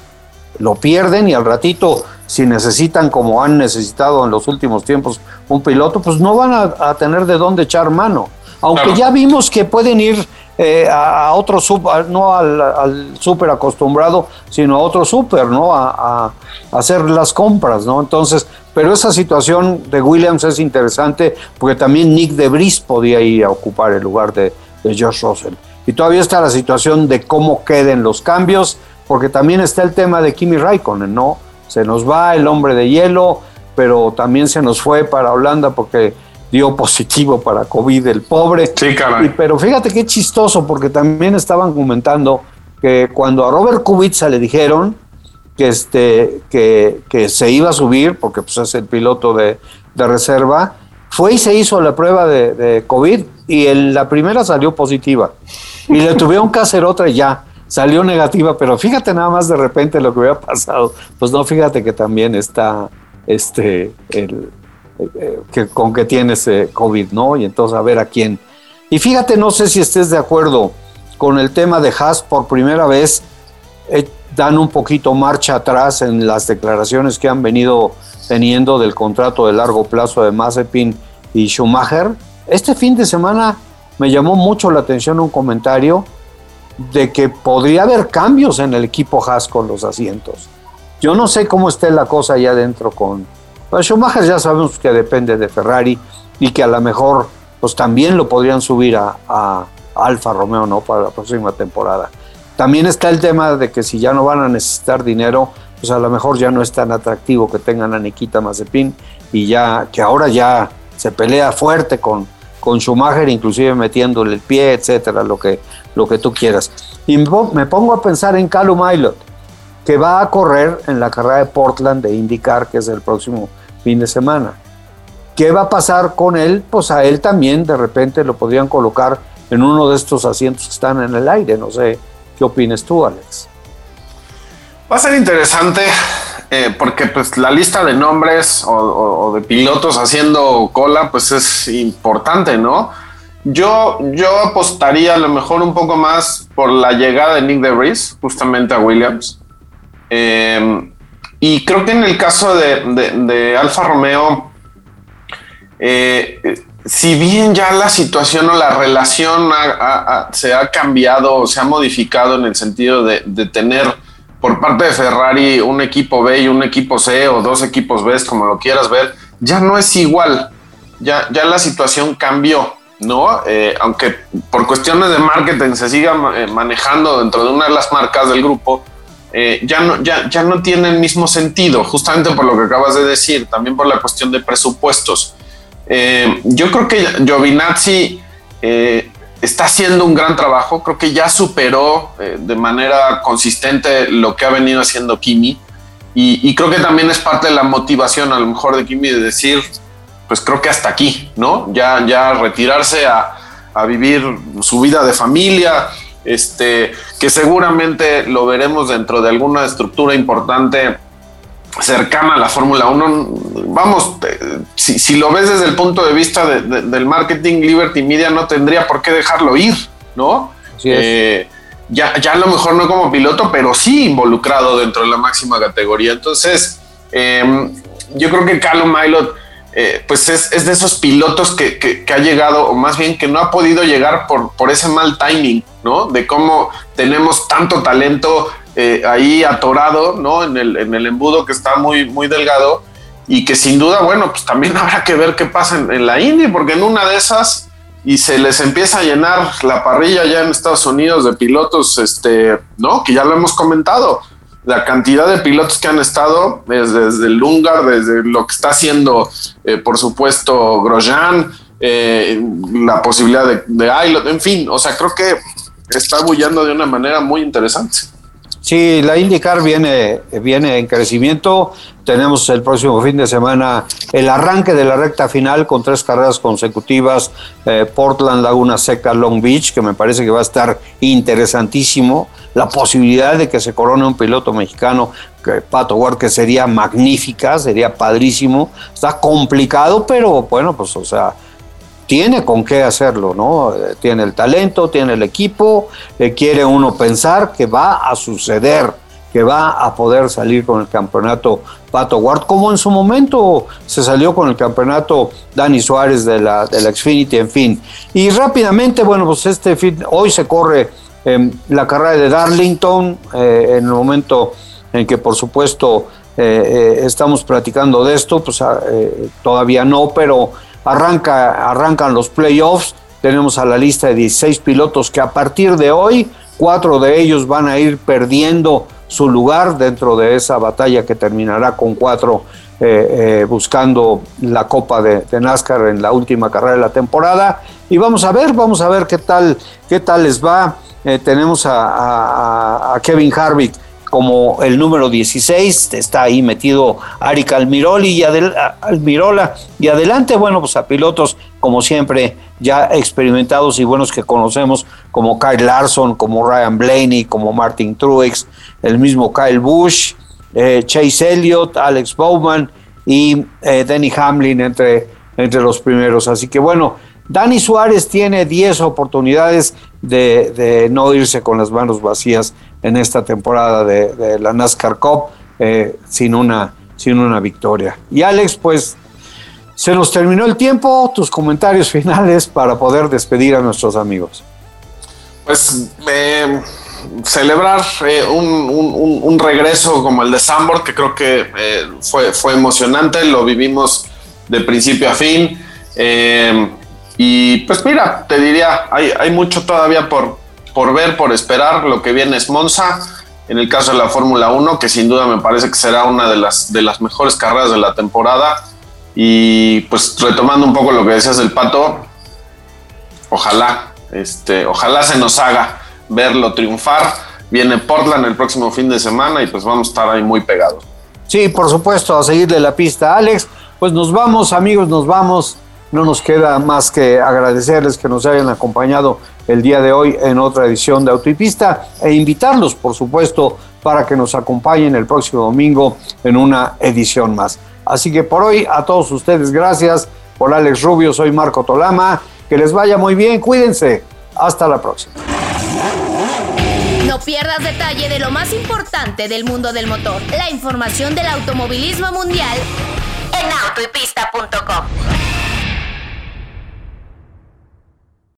Lo pierden y al ratito, si necesitan, como han necesitado en los últimos tiempos, un piloto, pues no van a, tener de dónde echar mano. Aunque ya vimos que pueden ir eh, a, otro super, no al, al súper acostumbrado, sino a otro súper, ¿no? A, hacer las compras, ¿no? Entonces, pero esa situación de Williams es interesante porque también Nick de Debris podía ir a ocupar el lugar de, de Josh Russell. Y todavía está la situación de cómo queden los cambios, porque también está el tema de Kimi Raikkonen, ¿no? Se nos va el hombre de hielo, pero también se nos fue para Holanda porque dio positivo para COVID el pobre. Sí, caray. pero fíjate qué chistoso, porque también estaban comentando que cuando a Robert Kubica le dijeron que, este, que, que se iba a subir, porque pues, es el piloto de, de reserva, fue y se hizo la prueba de, de COVID y en la primera salió positiva. Y le tuvieron que hacer otra y ya salió negativa, pero fíjate nada más de repente lo que hubiera pasado. Pues no, fíjate que también está este el, que, con que tienes COVID, ¿no? Y entonces a ver a quién. Y fíjate, no sé si estés de acuerdo con el tema de Haas, por primera vez eh, dan un poquito marcha atrás en las declaraciones que han venido teniendo del contrato de largo plazo de Mazepin y Schumacher. Este fin de semana me llamó mucho la atención un comentario de que podría haber cambios en el equipo Haas con los asientos. Yo no sé cómo esté la cosa allá adentro con, Schumacher ya sabemos que depende de Ferrari y que a lo mejor pues también lo podrían subir a, Alfa Romeo, ¿no? Para la próxima temporada. También está el tema de que si ya no van a necesitar dinero, pues a lo mejor ya no es tan atractivo que tengan a Nikita Mazepin y ya que ahora ya se pelea fuerte con, con Schumacher inclusive metiéndole el pie, etcétera, lo que, lo que tú quieras. Y me pongo a pensar en Calum Aylot, que va a correr en la carrera de Portland de IndyCar, que es el próximo fin de semana. ¿Qué va a pasar con él? Pues a él también de repente lo podrían colocar en uno de estos asientos que están en el aire. No sé, ¿qué opinas tú, Alex? Va a ser interesante eh, porque pues la lista de nombres o, de pilotos haciendo cola pues es importante, ¿no? Yo, yo apostaría a lo mejor un poco más por la llegada de Nick DeVries justamente a Williams. Eh, y creo que en el caso de, Alfa Romeo, eh, si bien ya la situación o la relación se ha cambiado o se ha modificado en el sentido de, tener por parte de Ferrari un equipo B y un equipo C o dos equipos B, como lo quieras ver, ya no es igual. Ya, ya la situación cambió, ¿no? Eh, aunque por cuestiones de marketing se siga eh, manejando dentro de una de las marcas del grupo, eh, ya, no, ya, ya no tiene el mismo sentido, justamente por lo que acabas de decir, también por la cuestión de presupuestos. Yo creo que Giovinazzi está haciendo un gran trabajo, creo que ya superó de manera consistente lo que ha venido haciendo Kimi y, creo que también es parte de la motivación a lo mejor de Kimi de decir, pues creo que hasta aquí, ¿no? Ya, ya retirarse a, a vivir su vida de familia, este, que seguramente lo veremos dentro de alguna estructura importante cercana a la Fórmula 1. Vamos, si, lo ves desde el punto de vista del marketing, Liberty Media no tendría por qué dejarlo ir, ¿no? Eh, ya, ya a lo mejor no como piloto, pero sí involucrado dentro de la máxima categoría. Entonces, em, yo creo que Carlos Milot eh, pues es, de esos pilotos que, ha llegado, o más bien que no ha podido llegar por, por ese mal timing, ¿no? De cómo tenemos tanto talento eh, ahí atorado, ¿no? En el, en el embudo que está muy, muy delgado y que sin duda, bueno, pues también habrá que ver qué pasa en, la India, porque en una de esas y se les empieza a llenar la parrilla ya en Estados Unidos de pilotos, este, ¿no? Que ya lo hemos comentado la cantidad de pilotos que han estado, desde, el Lungar, desde lo que está haciendo, eh, por supuesto, Grosjean, eh, la posibilidad de, de en fin, o sea, creo que está bullando de una manera muy interesante. Sí, la IndyCar viene, viene en crecimiento. Tenemos el próximo fin de semana el arranque de la recta final con tres carreras consecutivas. Eh, Portland, Laguna Seca, Long Beach, que me parece que va a estar interesantísimo. La posibilidad de que se corone un piloto mexicano, que Pato Ward, que sería magnífica, sería padrísimo. Está complicado, pero bueno, pues o sea, tiene con qué hacerlo, ¿no? Eh, tiene el talento, tiene el equipo, le quiere uno pensar que va a suceder, que va a poder salir con el campeonato Pato Ward, como en su momento se salió con el campeonato Dani Suárez de la, de la Xfinity, en fin. Y rápidamente, bueno, pues este fin, hoy se corre em, la carrera de Darlington, eh, en el momento en que por supuesto eh, estamos platicando de esto, pues ah, todavía no, pero Arranca, arrancan los playoffs, tenemos a la lista de 16 pilotos que a partir de hoy, cuatro de ellos van a ir perdiendo su lugar dentro de esa batalla que terminará con cuatro eh, eh, buscando la Copa de, NASCAR en la última carrera de la temporada. Y vamos a ver, vamos a ver qué tal, qué tal les va. Eh, tenemos a, Kevin Harvick como el número 16, está ahí metido Arik Almiroli y Almirola, y adelante, bueno, pues a pilotos como siempre ya experimentados y buenos que conocemos, como Kyle Larson, como Ryan Blaney, como Martin Truex, el mismo Kyle Busch, eh, Chase Elliott, Alex Bowman y eh, Danny Hamlin entre, entre los primeros. Así que bueno, Dani Suárez tiene 10 oportunidades de, no irse con las manos vacías en esta temporada de, la NASCAR Cup eh, sin, una, sin una victoria. Y Alex, pues se nos terminó el tiempo, tus comentarios finales para poder despedir a nuestros amigos. Pues eh, celebrar eh, un, regreso como el de Sambor, que creo que fue, fue emocionante, lo vivimos de principio a fin. y pues mira, te diría, hay, hay mucho todavía por, por ver, por esperar. Lo que viene es Monza. En el caso de la Fórmula 1, que sin duda me parece que será una de las, de las mejores carreras de la temporada. Y pues retomando un poco lo que decías del pato, ojalá, este, ojalá se nos haga verlo triunfar. Viene Portland el próximo fin de semana y pues vamos a estar ahí muy pegados. Sí, por supuesto, a seguirle la pista, Alex. Pues nos vamos, amigos, nos vamos. No nos queda más que agradecerles que nos hayan acompañado el día de hoy en otra edición de Autopista e invitarlos, por supuesto, para que nos acompañen el próximo domingo en una edición más. Así que por hoy a todos ustedes gracias. Por Alex Rubio, soy Marco Tolama. Que les vaya muy bien, cuídense. Hasta la próxima. No pierdas detalle de lo más importante del mundo del motor. La información del automovilismo mundial en autoypista.com.